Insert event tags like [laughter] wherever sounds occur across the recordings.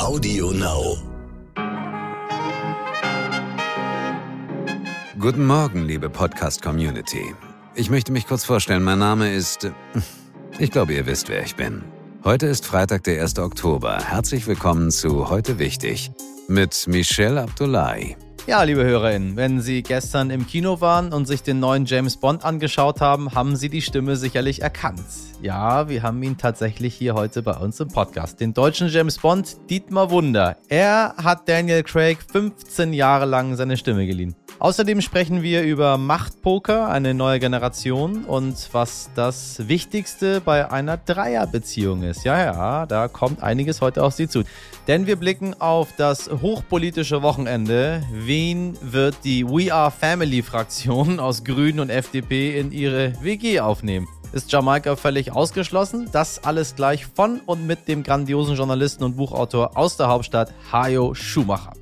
Audio Now. Guten Morgen, liebe Podcast-Community. Ich möchte mich kurz vorstellen. Mein Name ist. [laughs] Ich glaube, ihr wisst, wer ich bin. Heute ist Freitag, der 1. Oktober. Herzlich willkommen zu Heute Wichtig mit Michelle Abdullahi. Ja, liebe HörerInnen, wenn Sie gestern im Kino waren und sich den neuen James Bond angeschaut haben, haben Sie die Stimme sicherlich erkannt. Ja, wir haben ihn tatsächlich hier heute bei uns im Podcast. Den deutschen James Bond, Dietmar Wunder. Er hat Daniel Craig 15 Jahre lang seine Stimme geliehen. Außerdem sprechen wir über Machtpoker, eine neue Generation und was das Wichtigste bei einer Dreierbeziehung ist. Ja, ja, da kommt einiges heute auf Sie zu. Denn wir blicken auf das hochpolitische Wochenende. Wen wird die We Are Family Fraktion aus Grünen und FDP in ihre WG aufnehmen? Ist Jamaika völlig ausgeschlossen? Das alles gleich von und mit dem grandiosen Journalisten und Buchautor aus der Hauptstadt, Hajo Schumacher.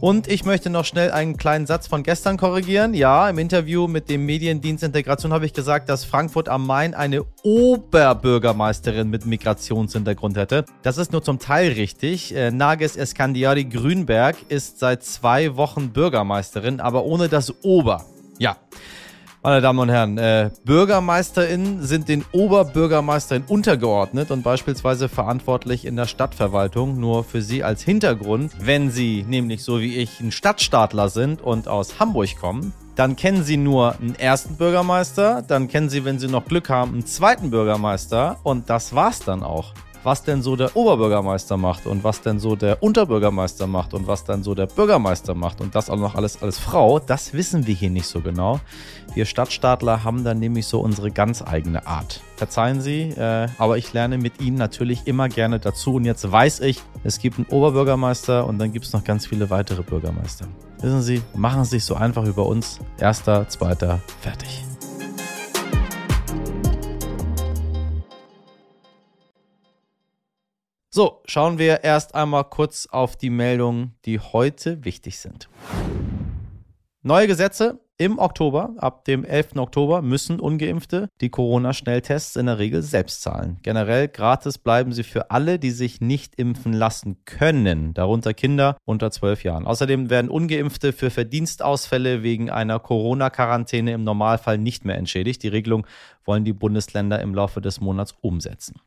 Und ich möchte noch schnell einen kleinen Satz von gestern korrigieren. Ja, im Interview mit dem Mediendienst Integration habe ich gesagt, dass Frankfurt am Main eine Oberbürgermeisterin mit Migrationshintergrund hätte. Das ist nur zum Teil richtig. Äh, Nages Eskandiari Grünberg ist seit zwei Wochen Bürgermeisterin, aber ohne das Ober. Ja. Meine Damen und Herren, äh, BürgermeisterInnen sind den OberbürgermeisterInnen untergeordnet und beispielsweise verantwortlich in der Stadtverwaltung. Nur für Sie als Hintergrund, wenn Sie nämlich so wie ich ein Stadtstaatler sind und aus Hamburg kommen, dann kennen Sie nur einen ersten Bürgermeister, dann kennen Sie, wenn Sie noch Glück haben, einen zweiten Bürgermeister und das war's dann auch was denn so der Oberbürgermeister macht und was denn so der Unterbürgermeister macht und was dann so der Bürgermeister macht und das auch noch alles als Frau, das wissen wir hier nicht so genau. Wir Stadtstaatler haben dann nämlich so unsere ganz eigene Art. Verzeihen Sie, äh, aber ich lerne mit Ihnen natürlich immer gerne dazu und jetzt weiß ich, es gibt einen Oberbürgermeister und dann gibt es noch ganz viele weitere Bürgermeister. Wissen Sie, machen Sie sich so einfach über uns. Erster, zweiter, fertig. So, schauen wir erst einmal kurz auf die Meldungen, die heute wichtig sind. Neue Gesetze im Oktober, ab dem 11. Oktober, müssen ungeimpfte die Corona-Schnelltests in der Regel selbst zahlen. Generell gratis bleiben sie für alle, die sich nicht impfen lassen können, darunter Kinder unter 12 Jahren. Außerdem werden ungeimpfte für Verdienstausfälle wegen einer Corona-Quarantäne im Normalfall nicht mehr entschädigt. Die Regelung wollen die Bundesländer im Laufe des Monats umsetzen.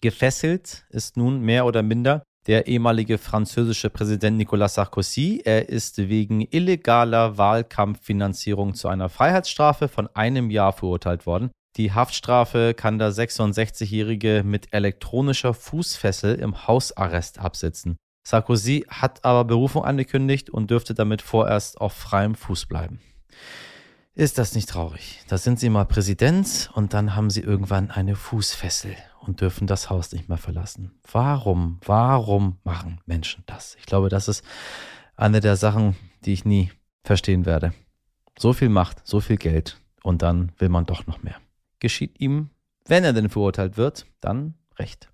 Gefesselt ist nun mehr oder minder der ehemalige französische Präsident Nicolas Sarkozy. Er ist wegen illegaler Wahlkampffinanzierung zu einer Freiheitsstrafe von einem Jahr verurteilt worden. Die Haftstrafe kann der 66-Jährige mit elektronischer Fußfessel im Hausarrest absitzen. Sarkozy hat aber Berufung angekündigt und dürfte damit vorerst auf freiem Fuß bleiben. Ist das nicht traurig? Da sind Sie mal Präsident und dann haben Sie irgendwann eine Fußfessel und dürfen das Haus nicht mehr verlassen. Warum, warum machen Menschen das? Ich glaube, das ist eine der Sachen, die ich nie verstehen werde. So viel Macht, so viel Geld und dann will man doch noch mehr. Geschieht ihm, wenn er denn verurteilt wird, dann recht.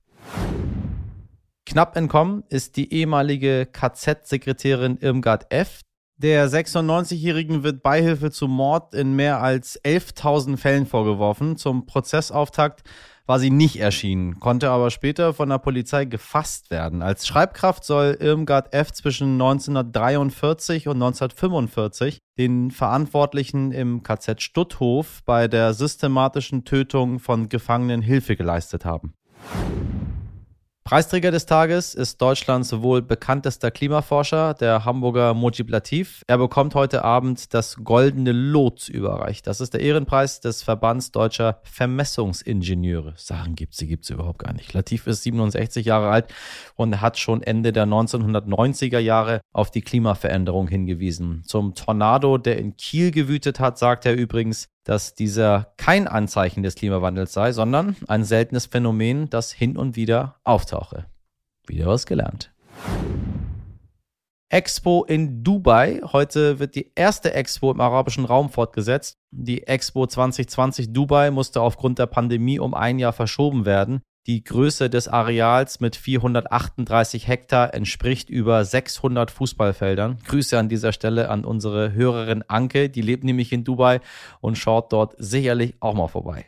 Knapp entkommen ist die ehemalige KZ-Sekretärin Irmgard F. Der 96-Jährigen wird Beihilfe zum Mord in mehr als 11.000 Fällen vorgeworfen. Zum Prozessauftakt war sie nicht erschienen, konnte aber später von der Polizei gefasst werden. Als Schreibkraft soll Irmgard F. zwischen 1943 und 1945 den Verantwortlichen im KZ Stutthof bei der systematischen Tötung von Gefangenen Hilfe geleistet haben. Preisträger des Tages ist Deutschlands wohl bekanntester Klimaforscher, der Hamburger Mojib Latif. Er bekommt heute Abend das Goldene Lot überreicht. Das ist der Ehrenpreis des Verbands deutscher Vermessungsingenieure. Sachen gibt sie, gibt es überhaupt gar nicht. Latif ist 67 Jahre alt und hat schon Ende der 1990er Jahre auf die Klimaveränderung hingewiesen. Zum Tornado, der in Kiel gewütet hat, sagt er übrigens, dass dieser kein Anzeichen des Klimawandels sei, sondern ein seltenes Phänomen, das hin und wieder auftauche. Wieder was gelernt. Expo in Dubai. Heute wird die erste Expo im arabischen Raum fortgesetzt. Die Expo 2020 Dubai musste aufgrund der Pandemie um ein Jahr verschoben werden. Die Größe des Areals mit 438 Hektar entspricht über 600 Fußballfeldern. Grüße an dieser Stelle an unsere Hörerin Anke, die lebt nämlich in Dubai und schaut dort sicherlich auch mal vorbei.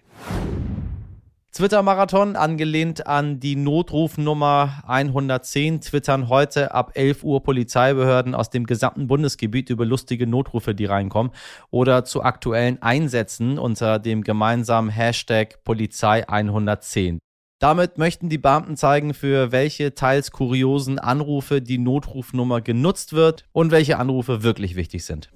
Twitter-Marathon, angelehnt an die Notrufnummer 110, twittern heute ab 11 Uhr Polizeibehörden aus dem gesamten Bundesgebiet über lustige Notrufe, die reinkommen, oder zu aktuellen Einsätzen unter dem gemeinsamen Hashtag Polizei 110. Damit möchten die Beamten zeigen, für welche teils kuriosen Anrufe die Notrufnummer genutzt wird und welche Anrufe wirklich wichtig sind.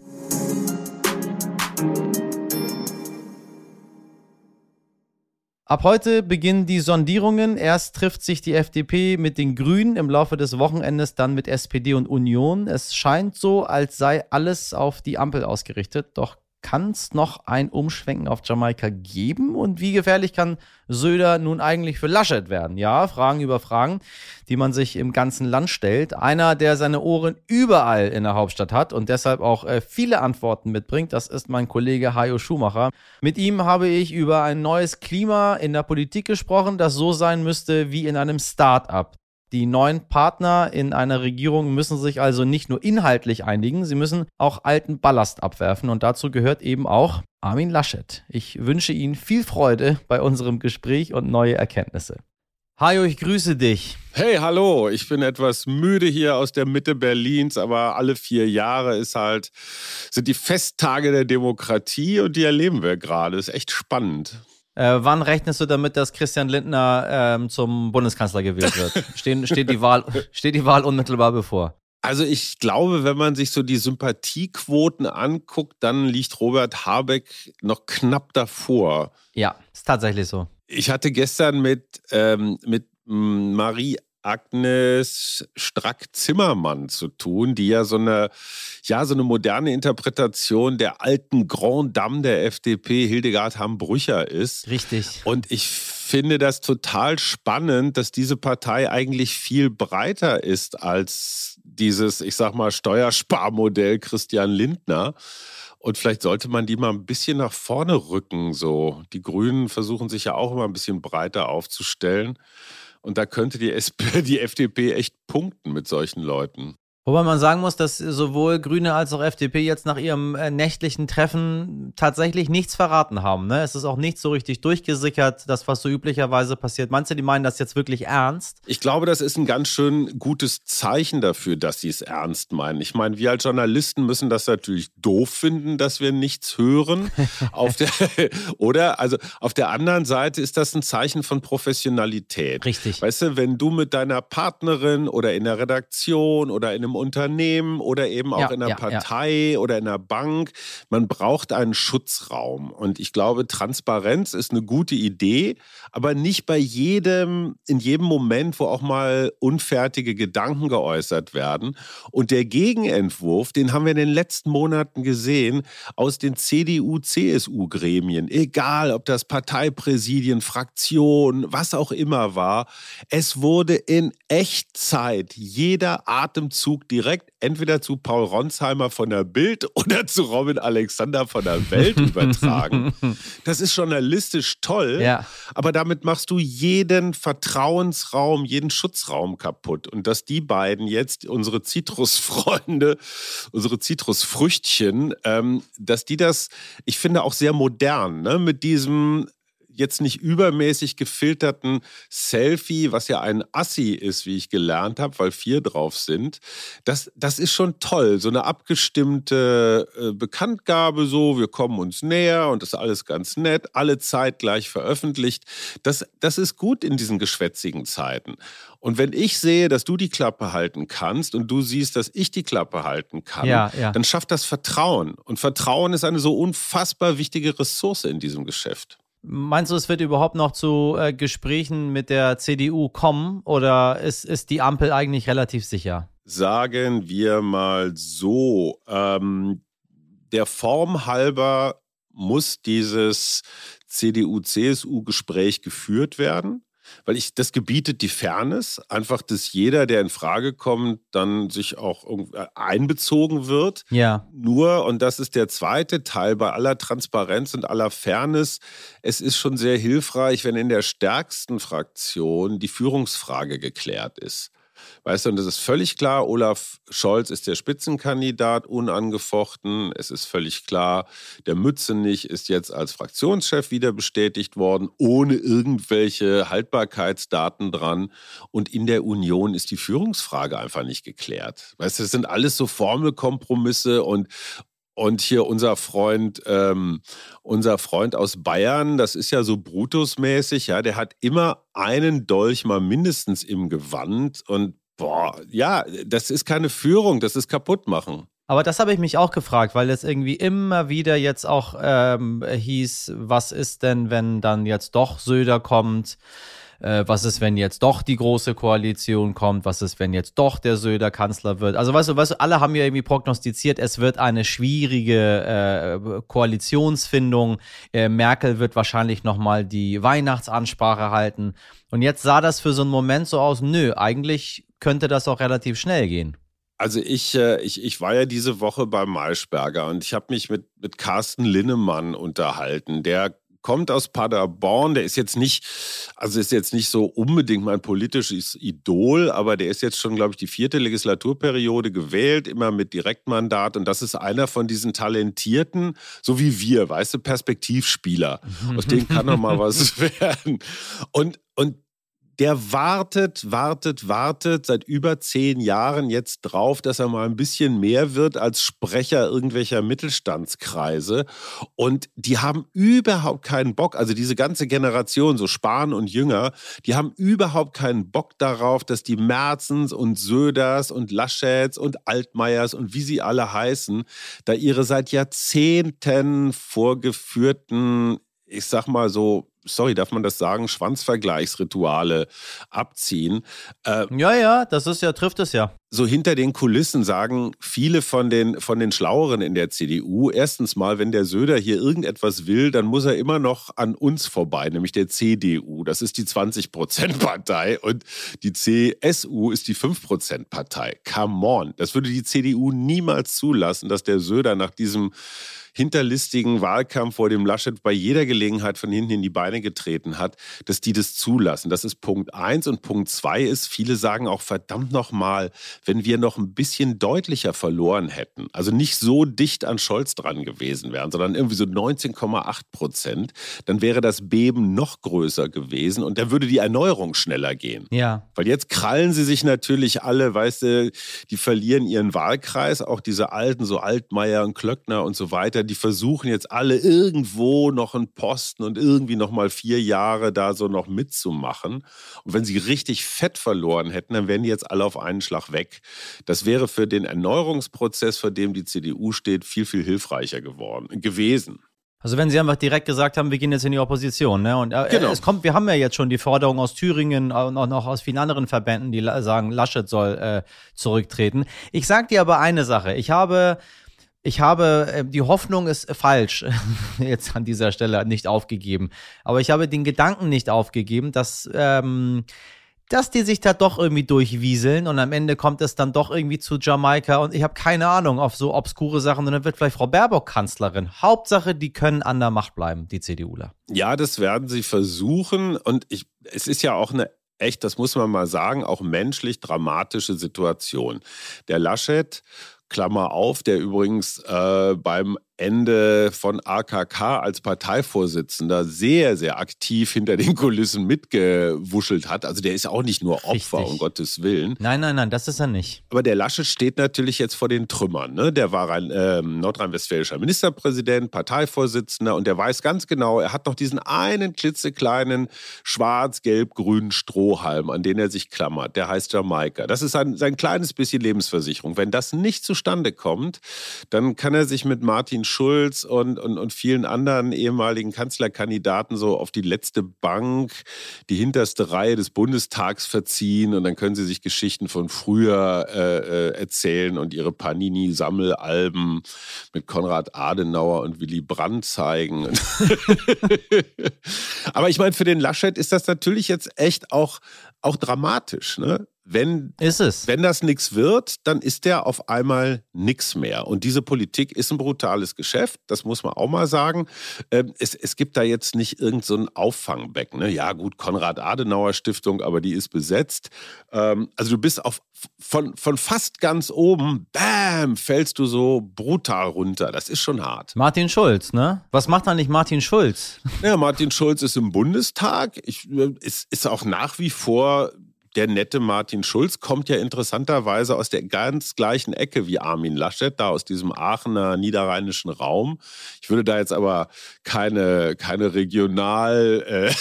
Ab heute beginnen die Sondierungen. Erst trifft sich die FDP mit den Grünen, im Laufe des Wochenendes dann mit SPD und Union. Es scheint so, als sei alles auf die Ampel ausgerichtet. Doch kann es noch ein Umschwenken auf Jamaika geben? Und wie gefährlich kann Söder nun eigentlich für Laschet werden? Ja, Fragen über Fragen, die man sich im ganzen Land stellt. Einer, der seine Ohren überall in der Hauptstadt hat und deshalb auch äh, viele Antworten mitbringt, das ist mein Kollege Hajo Schumacher. Mit ihm habe ich über ein neues Klima in der Politik gesprochen, das so sein müsste wie in einem Start-up. Die neuen Partner in einer Regierung müssen sich also nicht nur inhaltlich einigen, sie müssen auch alten Ballast abwerfen und dazu gehört eben auch Armin Laschet. Ich wünsche Ihnen viel Freude bei unserem Gespräch und neue Erkenntnisse. Hajo, ich grüße dich. Hey, hallo. Ich bin etwas müde hier aus der Mitte Berlins, aber alle vier Jahre ist halt, sind die Festtage der Demokratie und die erleben wir gerade. Ist echt spannend. Äh, wann rechnest du damit, dass Christian Lindner ähm, zum Bundeskanzler gewählt wird? [laughs] Stehen, steht, die Wahl, steht die Wahl unmittelbar bevor? Also ich glaube, wenn man sich so die Sympathiequoten anguckt, dann liegt Robert Habeck noch knapp davor. Ja, ist tatsächlich so. Ich hatte gestern mit, ähm, mit Marie Agnes Strack-Zimmermann zu tun, die ja so eine, ja, so eine moderne Interpretation der alten Grand Dame der FDP, Hildegard Hambrücher ist. Richtig. Und ich finde das total spannend, dass diese Partei eigentlich viel breiter ist als dieses, ich sag mal, Steuersparmodell Christian Lindner. Und vielleicht sollte man die mal ein bisschen nach vorne rücken. So, die Grünen versuchen sich ja auch immer ein bisschen breiter aufzustellen. Und da könnte die, SP, [laughs] die FDP echt punkten mit solchen Leuten. Wobei man sagen muss, dass sowohl Grüne als auch FDP jetzt nach ihrem äh, nächtlichen Treffen tatsächlich nichts verraten haben. Ne? Es ist auch nicht so richtig durchgesickert, das, was so üblicherweise passiert. Manche, die meinen das jetzt wirklich ernst. Ich glaube, das ist ein ganz schön gutes Zeichen dafür, dass sie es ernst meinen. Ich meine, wir als Journalisten müssen das natürlich doof finden, dass wir nichts hören. [laughs] auf der, oder? Also auf der anderen Seite ist das ein Zeichen von Professionalität. Richtig. Weißt du, wenn du mit deiner Partnerin oder in der Redaktion oder in einem Unternehmen oder eben auch ja, in einer ja, Partei ja. oder in einer Bank. Man braucht einen Schutzraum. Und ich glaube, Transparenz ist eine gute Idee, aber nicht bei jedem, in jedem Moment, wo auch mal unfertige Gedanken geäußert werden. Und der Gegenentwurf, den haben wir in den letzten Monaten gesehen, aus den CDU-CSU-Gremien, egal ob das Parteipräsidien, Fraktionen, was auch immer war, es wurde in Echtzeit jeder Atemzug Bezug direkt entweder zu Paul Ronsheimer von der Bild [laughs] oder zu Robin Alexander von der Welt [laughs] übertragen. Das ist journalistisch toll, ja. aber damit machst du jeden Vertrauensraum, jeden Schutzraum kaputt. Und dass die beiden jetzt, unsere Zitrusfreunde, unsere Zitrusfrüchtchen, ähm, dass die das, ich finde auch sehr modern, ne? mit diesem jetzt nicht übermäßig gefilterten Selfie, was ja ein Assi ist, wie ich gelernt habe, weil vier drauf sind. Das, das ist schon toll. So eine abgestimmte äh, Bekanntgabe, so, wir kommen uns näher und das ist alles ganz nett, alle zeitgleich veröffentlicht. Das, das ist gut in diesen geschwätzigen Zeiten. Und wenn ich sehe, dass du die Klappe halten kannst und du siehst, dass ich die Klappe halten kann, ja, ja. dann schafft das Vertrauen. Und Vertrauen ist eine so unfassbar wichtige Ressource in diesem Geschäft. Meinst du, es wird überhaupt noch zu äh, Gesprächen mit der CDU kommen oder ist, ist die Ampel eigentlich relativ sicher? Sagen wir mal so, ähm, der Form halber muss dieses CDU-CSU-Gespräch geführt werden weil ich das gebietet die Fairness, einfach, dass jeder, der in Frage kommt, dann sich auch äh, einbezogen wird. Ja. Nur, und das ist der zweite Teil bei aller Transparenz und aller Fairness, es ist schon sehr hilfreich, wenn in der stärksten Fraktion die Führungsfrage geklärt ist. Weißt du, und es ist völlig klar, Olaf Scholz ist der Spitzenkandidat, unangefochten. Es ist völlig klar, der Mützenich ist jetzt als Fraktionschef wieder bestätigt worden, ohne irgendwelche Haltbarkeitsdaten dran. Und in der Union ist die Führungsfrage einfach nicht geklärt. Weißt du, das sind alles so Formelkompromisse und, und hier unser Freund, ähm, unser Freund aus Bayern, das ist ja so Brutus-mäßig, ja, der hat immer einen Dolch mal mindestens im Gewand. Und boah, ja, das ist keine Führung, das ist kaputt machen. Aber das habe ich mich auch gefragt, weil es irgendwie immer wieder jetzt auch ähm, hieß, was ist denn, wenn dann jetzt doch Söder kommt? Äh, was ist, wenn jetzt doch die große Koalition kommt, was ist, wenn jetzt doch der Söder Kanzler wird. Also weißt du, weißt du, alle haben ja irgendwie prognostiziert, es wird eine schwierige äh, Koalitionsfindung. Äh, Merkel wird wahrscheinlich nochmal die Weihnachtsansprache halten. Und jetzt sah das für so einen Moment so aus, nö, eigentlich könnte das auch relativ schnell gehen. Also ich, äh, ich, ich war ja diese Woche beim Maischberger und ich habe mich mit, mit Carsten Linnemann unterhalten. Der kommt aus Paderborn, der ist jetzt nicht, also ist jetzt nicht so unbedingt mein politisches Idol, aber der ist jetzt schon, glaube ich, die vierte Legislaturperiode gewählt, immer mit Direktmandat und das ist einer von diesen talentierten, so wie wir, weißt du, Perspektivspieler. Aus denen kann noch mal was [laughs] werden. Und, und der wartet, wartet, wartet seit über zehn Jahren jetzt drauf, dass er mal ein bisschen mehr wird als Sprecher irgendwelcher Mittelstandskreise. Und die haben überhaupt keinen Bock, also diese ganze Generation, so Spahn und Jünger, die haben überhaupt keinen Bock darauf, dass die Merzens und Söders und Laschets und Altmaiers und wie sie alle heißen, da ihre seit Jahrzehnten vorgeführten ich sag mal so, sorry, darf man das sagen, Schwanzvergleichsrituale abziehen. Äh, ja, ja, das ist ja, trifft es ja. So hinter den Kulissen sagen viele von den, von den Schlaueren in der CDU, erstens mal, wenn der Söder hier irgendetwas will, dann muss er immer noch an uns vorbei, nämlich der CDU. Das ist die 20-Prozent-Partei und die CSU ist die 5-Prozent-Partei. Come on. Das würde die CDU niemals zulassen, dass der Söder nach diesem hinterlistigen Wahlkampf vor dem Laschet bei jeder Gelegenheit von hinten in die Beine getreten hat, dass die das zulassen. Das ist Punkt eins. Und Punkt zwei ist, viele sagen auch verdammt nochmal, wenn wir noch ein bisschen deutlicher verloren hätten, also nicht so dicht an Scholz dran gewesen wären, sondern irgendwie so 19,8 Prozent, dann wäre das Beben noch größer gewesen und dann würde die Erneuerung schneller gehen. Ja. Weil jetzt krallen sie sich natürlich alle, weißt du, die verlieren ihren Wahlkreis, auch diese alten, so Altmaier und Klöckner und so weiter, die versuchen jetzt alle irgendwo noch einen Posten und irgendwie noch mal vier Jahre da so noch mitzumachen. Und wenn sie richtig fett verloren hätten, dann wären die jetzt alle auf einen Schlag weg. Das wäre für den Erneuerungsprozess, vor dem die CDU steht, viel, viel hilfreicher geworden, gewesen. Also wenn Sie einfach direkt gesagt haben, wir gehen jetzt in die Opposition, ne? Und äh, genau. es kommt, wir haben ja jetzt schon die Forderung aus Thüringen und auch noch aus vielen anderen Verbänden, die sagen, Laschet soll äh, zurücktreten. Ich sage dir aber eine Sache: Ich habe ich habe, äh, die Hoffnung ist falsch, [laughs] jetzt an dieser Stelle nicht aufgegeben. Aber ich habe den Gedanken nicht aufgegeben, dass, ähm, dass die sich da doch irgendwie durchwieseln und am Ende kommt es dann doch irgendwie zu Jamaika und ich habe keine Ahnung auf so obskure Sachen und dann wird vielleicht Frau Baerbock Kanzlerin. Hauptsache, die können an der Macht bleiben, die CDUler. Ja, das werden sie versuchen und ich, es ist ja auch eine echt, das muss man mal sagen, auch menschlich dramatische Situation. Der Laschet Klammer auf, der übrigens äh, beim Ende von AKK als Parteivorsitzender sehr, sehr aktiv hinter den Kulissen mitgewuschelt hat. Also der ist auch nicht nur Opfer, Richtig. um Gottes Willen. Nein, nein, nein, das ist er nicht. Aber der Lasche steht natürlich jetzt vor den Trümmern. Ne? Der war ein äh, nordrhein-westfälischer Ministerpräsident, Parteivorsitzender und der weiß ganz genau, er hat noch diesen einen klitzekleinen schwarz-gelb-grünen Strohhalm, an den er sich klammert. Der heißt Jamaika. Das ist sein, sein kleines bisschen Lebensversicherung. Wenn das nicht zustande kommt, dann kann er sich mit Martin Schulz und, und, und vielen anderen ehemaligen Kanzlerkandidaten so auf die letzte Bank, die hinterste Reihe des Bundestags verziehen und dann können sie sich Geschichten von früher äh, äh erzählen und ihre Panini-Sammelalben mit Konrad Adenauer und Willy Brandt zeigen. [laughs] Aber ich meine, für den Laschet ist das natürlich jetzt echt auch, auch dramatisch. Ne? Wenn, ist es. wenn das nichts wird, dann ist der auf einmal nichts mehr. Und diese Politik ist ein brutales Geschäft, das muss man auch mal sagen. Ähm, es, es gibt da jetzt nicht irgendein so Auffangbecken. Ne? Ja, gut, Konrad-Adenauer-Stiftung, aber die ist besetzt. Ähm, also du bist auf, von, von fast ganz oben, bam, fällst du so brutal runter. Das ist schon hart. Martin Schulz, ne? Was macht da nicht Martin Schulz? Ja, Martin Schulz ist im Bundestag. Ich, äh, ist, ist auch nach wie vor der nette Martin Schulz kommt ja interessanterweise aus der ganz gleichen Ecke wie Armin Laschet, da aus diesem Aachener niederrheinischen Raum. Ich würde da jetzt aber keine, keine Regionalregeln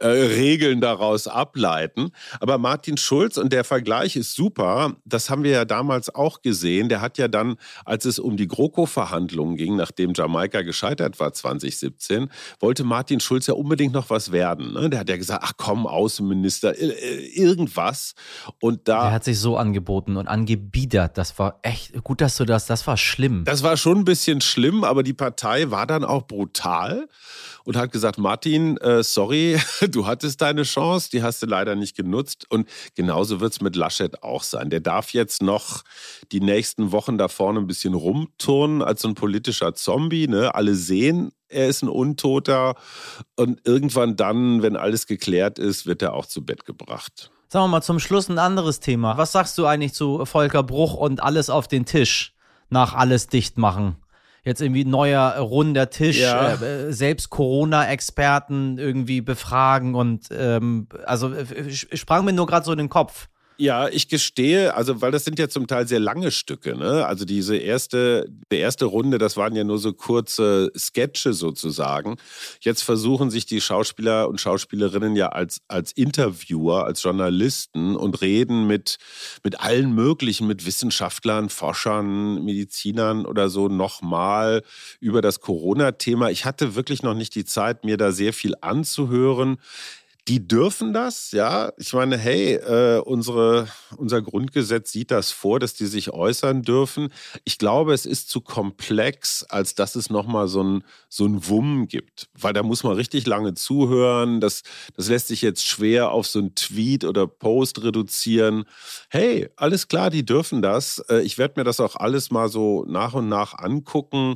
äh, [laughs] äh, daraus ableiten. Aber Martin Schulz, und der Vergleich ist super, das haben wir ja damals auch gesehen, der hat ja dann, als es um die GroKo-Verhandlungen ging, nachdem Jamaika gescheitert war 2017, wollte Martin Schulz ja unbedingt noch was werden. Ne? Der hat ja gesagt, ach komm, Außenminister, äh, äh, irgendwas. Und da. Der hat sich so angeboten und angebiedert. Das war echt gut, dass du das, das war schlimm. Das war schon ein bisschen schlimm, aber die Partei war dann auch brutal und hat gesagt: Martin, äh, sorry, [laughs] du hattest deine Chance, die hast du leider nicht genutzt. Und genauso wird es mit Laschet auch sein. Der darf jetzt noch die nächsten Wochen da vorne ein bisschen rumturnen als so ein politischer Zombie. Ne? Alle sehen, er ist ein Untoter und irgendwann dann, wenn alles geklärt ist, wird er auch zu Bett gebracht. Sagen wir mal zum Schluss ein anderes Thema. Was sagst du eigentlich zu Volker Bruch und alles auf den Tisch nach alles dicht machen? Jetzt irgendwie neuer runder Tisch, ja. äh, selbst Corona-Experten irgendwie befragen und ähm, also äh, sprang mir nur gerade so in den Kopf. Ja, ich gestehe, also weil das sind ja zum Teil sehr lange Stücke, ne? Also diese erste, die erste Runde, das waren ja nur so kurze Sketche sozusagen. Jetzt versuchen sich die Schauspieler und Schauspielerinnen ja als, als Interviewer, als Journalisten und reden mit, mit allen möglichen, mit Wissenschaftlern, Forschern, Medizinern oder so nochmal über das Corona-Thema. Ich hatte wirklich noch nicht die Zeit, mir da sehr viel anzuhören die dürfen das, ja. Ich meine, hey, äh, unsere, unser Grundgesetz sieht das vor, dass die sich äußern dürfen. Ich glaube, es ist zu komplex, als dass es nochmal so ein, so ein Wumm gibt. Weil da muss man richtig lange zuhören. Das, das lässt sich jetzt schwer auf so ein Tweet oder Post reduzieren. Hey, alles klar, die dürfen das. Äh, ich werde mir das auch alles mal so nach und nach angucken.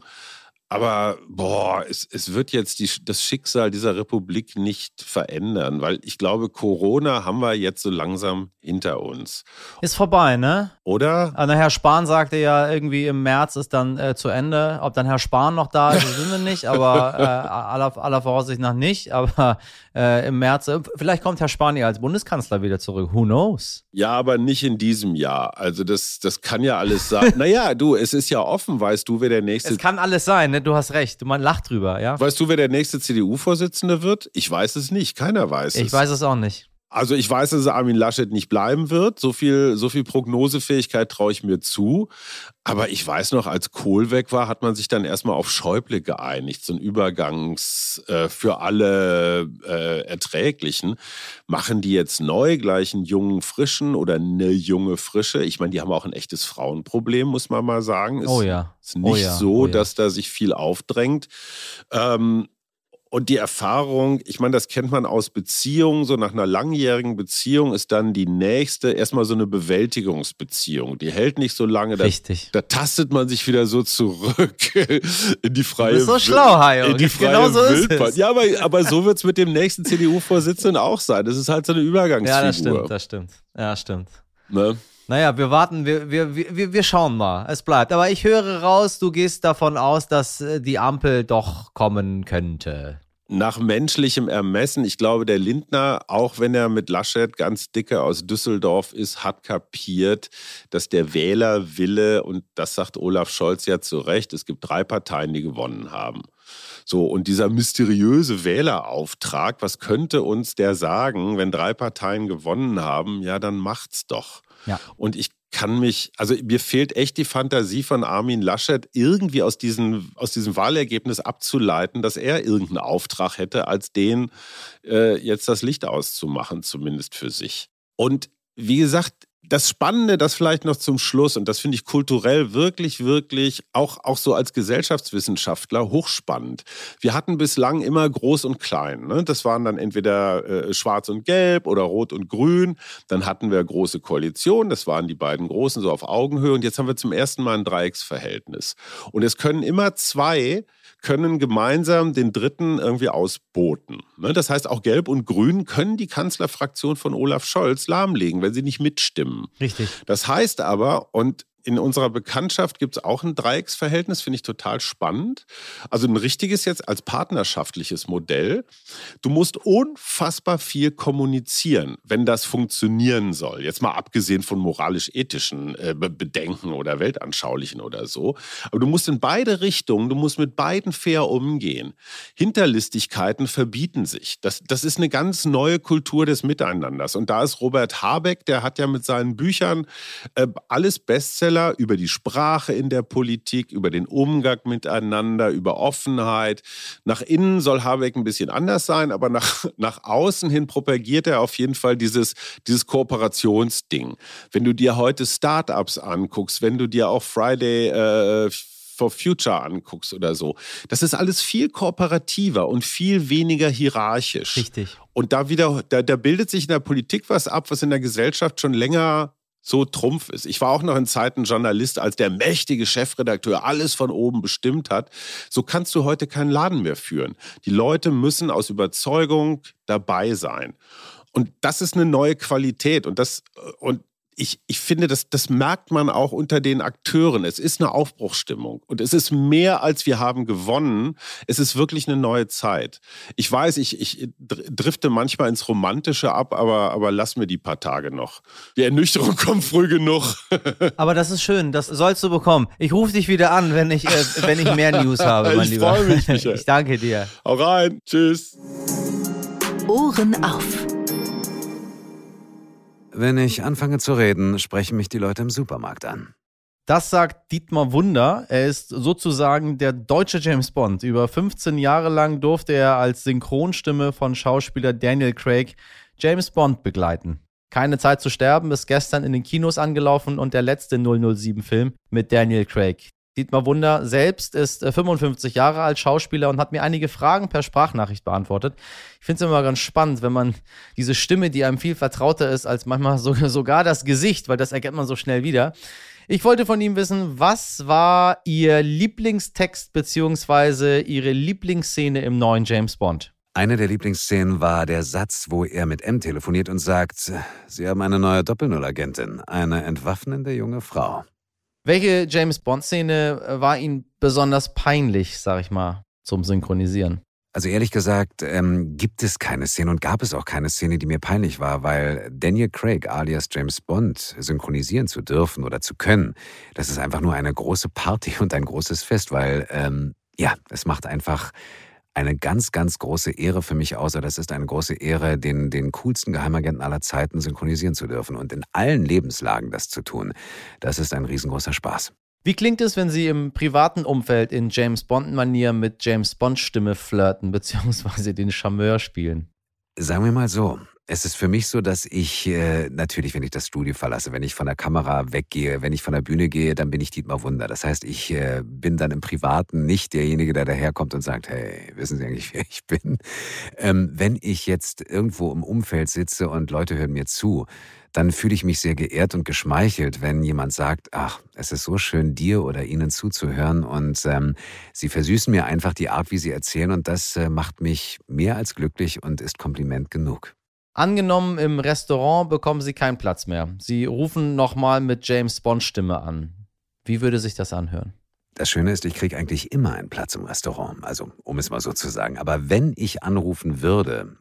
Aber boah, es, es wird jetzt die, das Schicksal dieser Republik nicht verändern, weil ich glaube, Corona haben wir jetzt so langsam hinter uns. Ist vorbei, ne? Oder? Also Herr Spahn sagte ja irgendwie im März ist dann äh, zu Ende. Ob dann Herr Spahn noch da ist, [laughs] wissen wir nicht, aber äh, aller, aller Voraussicht nach nicht. Aber äh, im März, äh, vielleicht kommt Herr Spahn ja als Bundeskanzler wieder zurück. Who knows? Ja, aber nicht in diesem Jahr. Also das, das kann ja alles sein. naja, du, es ist ja offen, weißt du, wer der nächste. Es kann alles sein, ne? Du hast recht. Man lacht drüber, ja. Weißt du, wer der nächste CDU-Vorsitzende wird? Ich weiß es nicht. Keiner weiß es. Ich weiß es auch nicht. Also ich weiß, dass Armin Laschet nicht bleiben wird. So viel, so viel Prognosefähigkeit traue ich mir zu. Aber ich weiß noch, als Kohl weg war, hat man sich dann erstmal auf Schäuble geeinigt. So ein Übergangs äh, für alle äh, Erträglichen. Machen die jetzt neu gleich einen jungen Frischen oder eine junge Frische? Ich meine, die haben auch ein echtes Frauenproblem, muss man mal sagen. Es oh ja. Ist nicht oh ja. so, oh ja. dass da sich viel aufdrängt. Ähm, und die Erfahrung, ich meine, das kennt man aus Beziehungen, so nach einer langjährigen Beziehung ist dann die nächste erstmal so eine Bewältigungsbeziehung. Die hält nicht so lange. Da, Richtig. Da tastet man sich wieder so zurück [laughs] in die freie Welt. so schlau, Hajo. In die freie genau so Ist es. Ja, aber, aber so wird es mit dem nächsten CDU-Vorsitzenden auch sein. Das ist halt so eine Übergangsfigur. Ja, das stimmt, das stimmt. Ja, stimmt. Ne? Naja, wir warten, wir, wir, wir, wir schauen mal. Es bleibt. Aber ich höre raus, du gehst davon aus, dass äh, die Ampel doch kommen könnte. Nach menschlichem Ermessen, ich glaube, der Lindner, auch wenn er mit Laschet ganz dicke aus Düsseldorf ist, hat kapiert, dass der Wählerwille, und das sagt Olaf Scholz ja zu Recht, es gibt drei Parteien, die gewonnen haben. So, und dieser mysteriöse Wählerauftrag, was könnte uns der sagen, wenn drei Parteien gewonnen haben? Ja, dann macht's doch. Ja. Und ich kann mich, also mir fehlt echt die Fantasie von Armin Laschet, irgendwie aus, diesen, aus diesem Wahlergebnis abzuleiten, dass er irgendeinen Auftrag hätte, als den äh, jetzt das Licht auszumachen, zumindest für sich. Und wie gesagt, das Spannende, das vielleicht noch zum Schluss, und das finde ich kulturell wirklich, wirklich auch, auch so als Gesellschaftswissenschaftler hochspannend. Wir hatten bislang immer groß und klein. Ne? Das waren dann entweder äh, schwarz und gelb oder rot und grün. Dann hatten wir große Koalitionen, das waren die beiden großen so auf Augenhöhe. Und jetzt haben wir zum ersten Mal ein Dreiecksverhältnis. Und es können immer zwei können gemeinsam den dritten irgendwie ausboten. Ne? Das heißt, auch Gelb und Grün können die Kanzlerfraktion von Olaf Scholz lahmlegen, wenn sie nicht mitstimmen. Richtig. Das heißt aber, und in unserer Bekanntschaft gibt es auch ein Dreiecksverhältnis, finde ich total spannend. Also ein richtiges jetzt als partnerschaftliches Modell. Du musst unfassbar viel kommunizieren, wenn das funktionieren soll. Jetzt mal abgesehen von moralisch-ethischen äh, Bedenken oder weltanschaulichen oder so. Aber du musst in beide Richtungen, du musst mit beiden fair umgehen. Hinterlistigkeiten verbieten sich. Das, das ist eine ganz neue Kultur des Miteinanders. Und da ist Robert Habeck, der hat ja mit seinen Büchern äh, alles Bestseller Bestseller über die Sprache in der Politik, über den Umgang miteinander, über Offenheit. Nach innen soll Habeck ein bisschen anders sein, aber nach, [laughs] nach außen hin propagiert er auf jeden Fall dieses, dieses Kooperationsding. Wenn du dir heute Startups anguckst, wenn du dir auch Friday äh, for Future anguckst oder so. Das ist alles viel kooperativer und viel weniger hierarchisch. Richtig. Und da wieder, da, da bildet sich in der Politik was ab, was in der Gesellschaft schon länger so Trumpf ist. Ich war auch noch in Zeiten Journalist, als der mächtige Chefredakteur alles von oben bestimmt hat. So kannst du heute keinen Laden mehr führen. Die Leute müssen aus Überzeugung dabei sein. Und das ist eine neue Qualität. Und das, und ich, ich finde, das, das merkt man auch unter den Akteuren. Es ist eine Aufbruchsstimmung und es ist mehr, als wir haben gewonnen. Es ist wirklich eine neue Zeit. Ich weiß, ich, ich drifte manchmal ins Romantische ab, aber, aber lass mir die paar Tage noch. Die Ernüchterung [laughs] kommt früh genug. aber das ist schön, das sollst du bekommen. Ich rufe dich wieder an, wenn ich, äh, wenn ich mehr News habe, mein [laughs] ich Lieber. Mich. [laughs] Ich danke dir. Hau rein. Tschüss. Ohren auf. Wenn ich anfange zu reden, sprechen mich die Leute im Supermarkt an. Das sagt Dietmar Wunder. Er ist sozusagen der deutsche James Bond. Über 15 Jahre lang durfte er als Synchronstimme von Schauspieler Daniel Craig James Bond begleiten. Keine Zeit zu sterben ist gestern in den Kinos angelaufen und der letzte 007-Film mit Daniel Craig. Dietmar Wunder selbst ist 55 äh, Jahre alt, Schauspieler und hat mir einige Fragen per Sprachnachricht beantwortet. Ich finde es immer ganz spannend, wenn man diese Stimme, die einem viel vertrauter ist als manchmal so, [laughs] sogar das Gesicht, weil das erkennt man so schnell wieder. Ich wollte von ihm wissen, was war Ihr Lieblingstext bzw. Ihre Lieblingsszene im neuen James Bond? Eine der Lieblingsszenen war der Satz, wo er mit M telefoniert und sagt, Sie haben eine neue Doppelnull-Agentin, eine entwaffnende junge Frau. Welche James Bond-Szene äh, war Ihnen besonders peinlich, sag ich mal, zum Synchronisieren? Also ehrlich gesagt, ähm, gibt es keine Szene und gab es auch keine Szene, die mir peinlich war, weil Daniel Craig alias James Bond synchronisieren zu dürfen oder zu können, das ist einfach nur eine große Party [laughs] und ein großes Fest, weil ähm, ja, es macht einfach eine ganz, ganz große Ehre für mich aus. Das ist eine große Ehre, den, den coolsten Geheimagenten aller Zeiten synchronisieren zu dürfen und in allen Lebenslagen das zu tun. Das ist ein riesengroßer Spaß. Wie klingt es, wenn Sie im privaten Umfeld in James Bond-Manier mit James Bond-Stimme flirten [laughs] bzw. den Charmeur spielen? Sagen wir mal so, es ist für mich so, dass ich äh, natürlich, wenn ich das Studio verlasse, wenn ich von der Kamera weggehe, wenn ich von der Bühne gehe, dann bin ich Dietmar Wunder. Das heißt, ich äh, bin dann im Privaten nicht derjenige, der daherkommt und sagt, hey, wissen Sie eigentlich, [laughs] wer ich bin? Ähm, wenn ich jetzt irgendwo im Umfeld sitze und Leute hören mir zu, dann fühle ich mich sehr geehrt und geschmeichelt, wenn jemand sagt, ach, es ist so schön, dir oder ihnen zuzuhören und ähm, sie versüßen mir einfach die Art, wie sie erzählen und das äh, macht mich mehr als glücklich und ist Kompliment genug. Angenommen, im Restaurant bekommen Sie keinen Platz mehr. Sie rufen nochmal mit James Bond Stimme an. Wie würde sich das anhören? Das Schöne ist, ich kriege eigentlich immer einen Platz im Restaurant. Also, um es mal so zu sagen. Aber wenn ich anrufen würde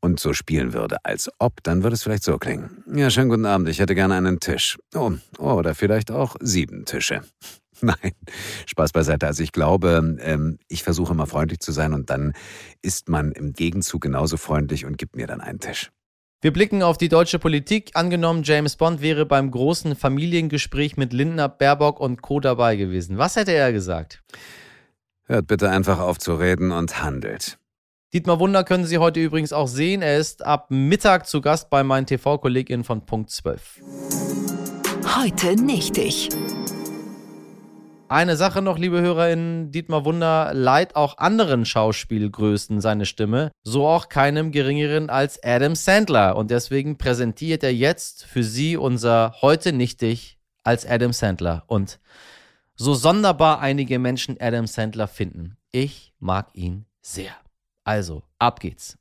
und so spielen würde, als ob, dann würde es vielleicht so klingen. Ja, schönen guten Abend, ich hätte gerne einen Tisch. Oh, oh oder vielleicht auch sieben Tische. [laughs] Nein, Spaß beiseite. Also ich glaube, ähm, ich versuche immer freundlich zu sein und dann ist man im Gegenzug genauso freundlich und gibt mir dann einen Tisch. Wir blicken auf die deutsche Politik. Angenommen, James Bond wäre beim großen Familiengespräch mit Lindner, Baerbock und Co. dabei gewesen. Was hätte er gesagt? Hört bitte einfach auf zu reden und handelt. Dietmar Wunder können Sie heute übrigens auch sehen. Er ist ab Mittag zu Gast bei meinen TV-KollegInnen von Punkt 12. Heute nicht ich. Eine Sache noch, liebe HörerInnen, Dietmar Wunder leiht auch anderen Schauspielgrößen seine Stimme, so auch keinem geringeren als Adam Sandler. Und deswegen präsentiert er jetzt für Sie unser Heute nichtig als Adam Sandler. Und so sonderbar einige Menschen Adam Sandler finden, ich mag ihn sehr. Also, ab geht's.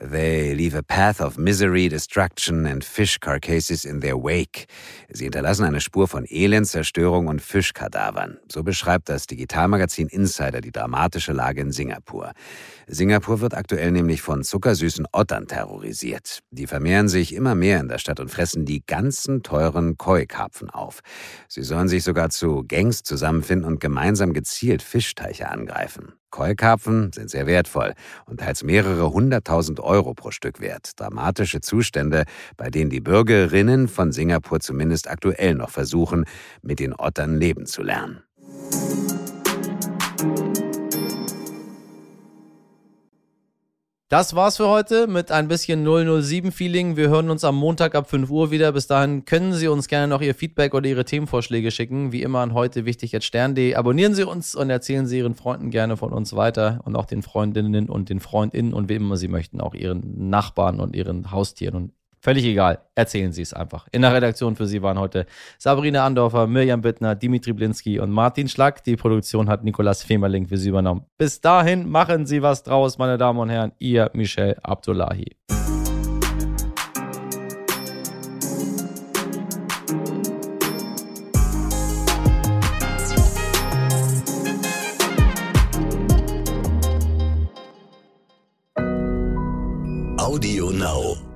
They leave a path of misery, destruction and fish carcasses in their wake. Sie hinterlassen eine Spur von Elend, Zerstörung und Fischkadavern. So beschreibt das Digitalmagazin Insider die dramatische Lage in Singapur. Singapur wird aktuell nämlich von zuckersüßen Ottern terrorisiert. Die vermehren sich immer mehr in der Stadt und fressen die ganzen teuren Koi-Karpfen auf. Sie sollen sich sogar zu Gangs zusammenfinden und gemeinsam gezielt Fischteiche angreifen. Keukarpfen sind sehr wertvoll und teils mehrere hunderttausend Euro pro Stück wert. Dramatische Zustände, bei denen die Bürgerinnen von Singapur zumindest aktuell noch versuchen, mit den Ottern leben zu lernen. Das war's für heute mit ein bisschen 007-Feeling. Wir hören uns am Montag ab 5 Uhr wieder. Bis dahin können Sie uns gerne noch Ihr Feedback oder Ihre Themenvorschläge schicken. Wie immer an heute wichtig jetzt Stern.de. Abonnieren Sie uns und erzählen Sie Ihren Freunden gerne von uns weiter und auch den Freundinnen und den Freundinnen und wem immer Sie möchten, auch Ihren Nachbarn und Ihren Haustieren und Völlig egal. Erzählen Sie es einfach. In der Redaktion für Sie waren heute Sabrina Andorfer, Mirjam Bittner, Dimitri Blinski und Martin Schlack. Die Produktion hat Nikolas Femerling für Sie übernommen. Bis dahin machen Sie was draus, meine Damen und Herren. Ihr Michel Abdullahi. Audio Now.